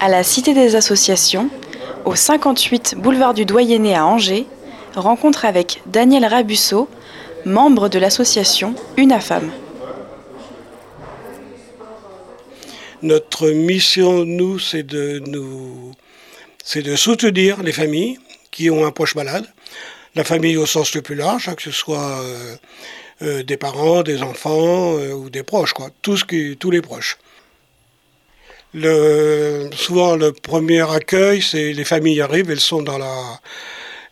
À la Cité des Associations, au 58 boulevard du Doyenné à Angers, rencontre avec Daniel Rabusso, membre de l'association Une Femme. Notre mission, nous, c'est de soutenir les familles qui ont un proche malade, la famille au sens le plus large, hein, que ce soit euh, euh, des parents, des enfants euh, ou des proches, tous les proches. Souvent, le premier accueil, c'est les familles arrivent, elles sont dans la,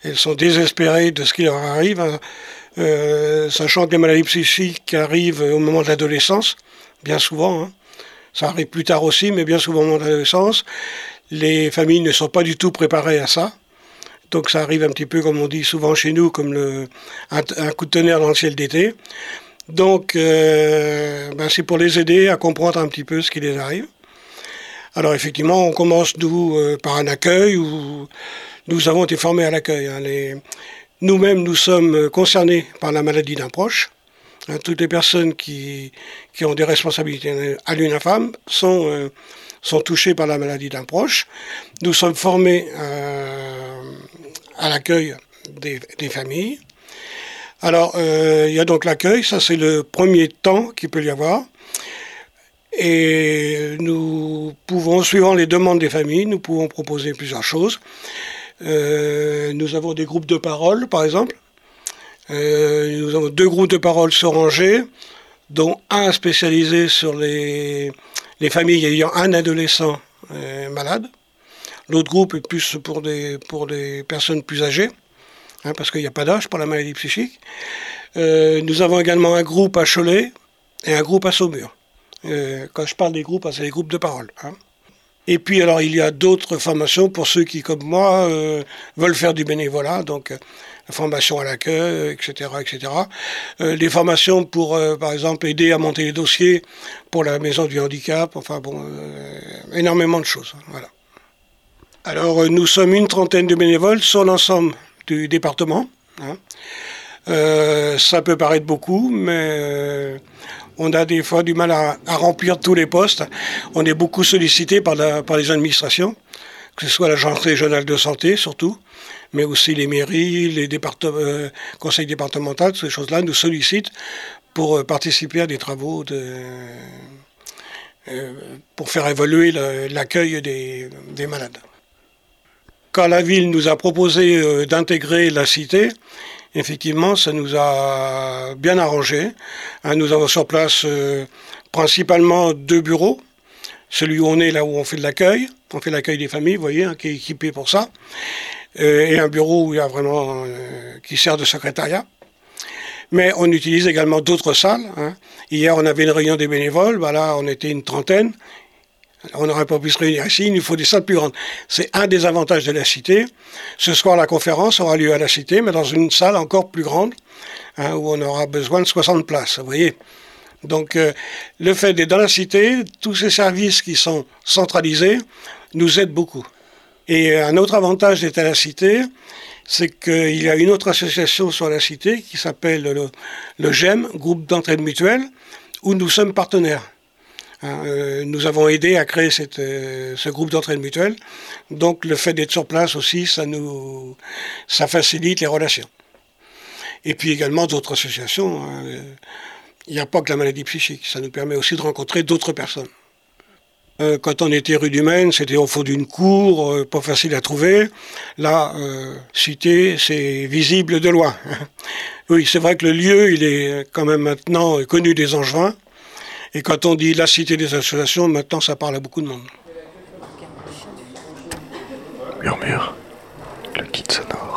elles sont désespérées de ce qui leur arrive, hein. sachant que les maladies psychiques arrivent au moment de l'adolescence, bien souvent. Hein. Ça arrive plus tard aussi, mais bien souvent au moment de l'adolescence. Les familles ne sont pas du tout préparées à ça. Donc ça arrive un petit peu, comme on dit souvent chez nous, comme le, un, coup de tonnerre dans le ciel d'été. Donc euh, ben c'est pour les aider à comprendre un petit peu ce qui les arrive. Alors effectivement, on commence nous euh, par un accueil où nous avons été formés à l'accueil. Hein. Nous-mêmes, nous sommes concernés par la maladie d'un proche. Hein. toutes les personnes qui, qui, ont des responsabilités à l'UNAFAM sont, euh, sont touchées par la maladie d'un proche. Nous sommes formés à l'accueil des, familles. Alors, euh, il y a donc l'accueil, ça c'est le premier temps qu'il peut y avoir. Et nous suivant les demandes des familles, nous pouvons proposer plusieurs choses. Euh, nous avons des groupes de parole, par exemple. Euh, nous avons deux groupes de parole sur Angers, dont un spécialisé sur les, les familles ayant un adolescent malade. L'autre groupe est plus pour des, pour des personnes plus âgées, hein, parce qu'il n'y a pas d'âge pour la maladie psychique. Euh, nous avons également un groupe à Cholet et un groupe à Saumur. Euh, quand je parle des groupes, c'est les groupes de parole. Hein. Et puis alors il y a d'autres formations pour ceux qui, comme moi, euh, veulent faire du bénévolat, donc la formation à l'accueil, etc., etc. les formations pour, par exemple, aider à monter les dossiers pour la maison du handicap, enfin bon, énormément de choses. Voilà. Alors, euh, nous sommes une trentaine de bénévoles sur l'ensemble du département. Hein. Euh, ça peut paraître beaucoup, mais euh, on a des fois du mal à, remplir tous les postes. On est beaucoup sollicité par, les administrations, que ce soit l'agence régionale de santé surtout, mais aussi les mairies, les conseils départementaux, ces choses-là nous sollicitent pour participer à des travaux pour faire évoluer l'accueil des malades quand la ville nous a proposé euh, d'intégrer la cité, effectivement, ça nous a bien arrangé. Hein, nous avons sur place euh, principalement deux bureaux. Celui où on est, là où on fait de l'accueil, on fait l'accueil des familles, vous voyez, hein, qui est équipé pour ça. Euh, et un bureau vraiment, qui sert de secrétariat. Mais on utilise également d'autres salles. Hein. Hier, on avait une réunion des bénévoles. Voilà, on était une trentaine. On n'aurait pas pu se réunir ici, il nous faut des salles plus grandes. C'est un des avantages de la cité. Ce soir, la conférence aura lieu à la cité, mais dans une salle encore plus grande, hein, où on aura besoin de 60 places, vous voyez. Donc, euh, le fait d'être dans la cité, tous ces services qui sont centralisés, nous aident beaucoup. Et un autre avantage d'être à la cité, c'est qu'il y a une autre association sur la cité qui s'appelle le, le GEM, Groupe d'entraide mutuelle, où nous sommes partenaires. Hein, euh, nous avons aidé à créer euh, ce groupe d'entraide mutuelle. Donc le fait d'être sur place aussi, ça, nous, ça facilite les relations. Et puis également d'autres associations. Hein. Il n'y a pas que la maladie psychique, ça nous permet aussi de rencontrer d'autres personnes. Euh, quand on était rue du Maine, c'était au fond d'une cour, pas facile à trouver. Là, cité, c'est visible de loin. oui, c'est vrai que le lieu, il est quand même maintenant connu des Angevins. Et quand on dit la cité des associations, maintenant ça parle à beaucoup de monde. Murmure, le kit sonore.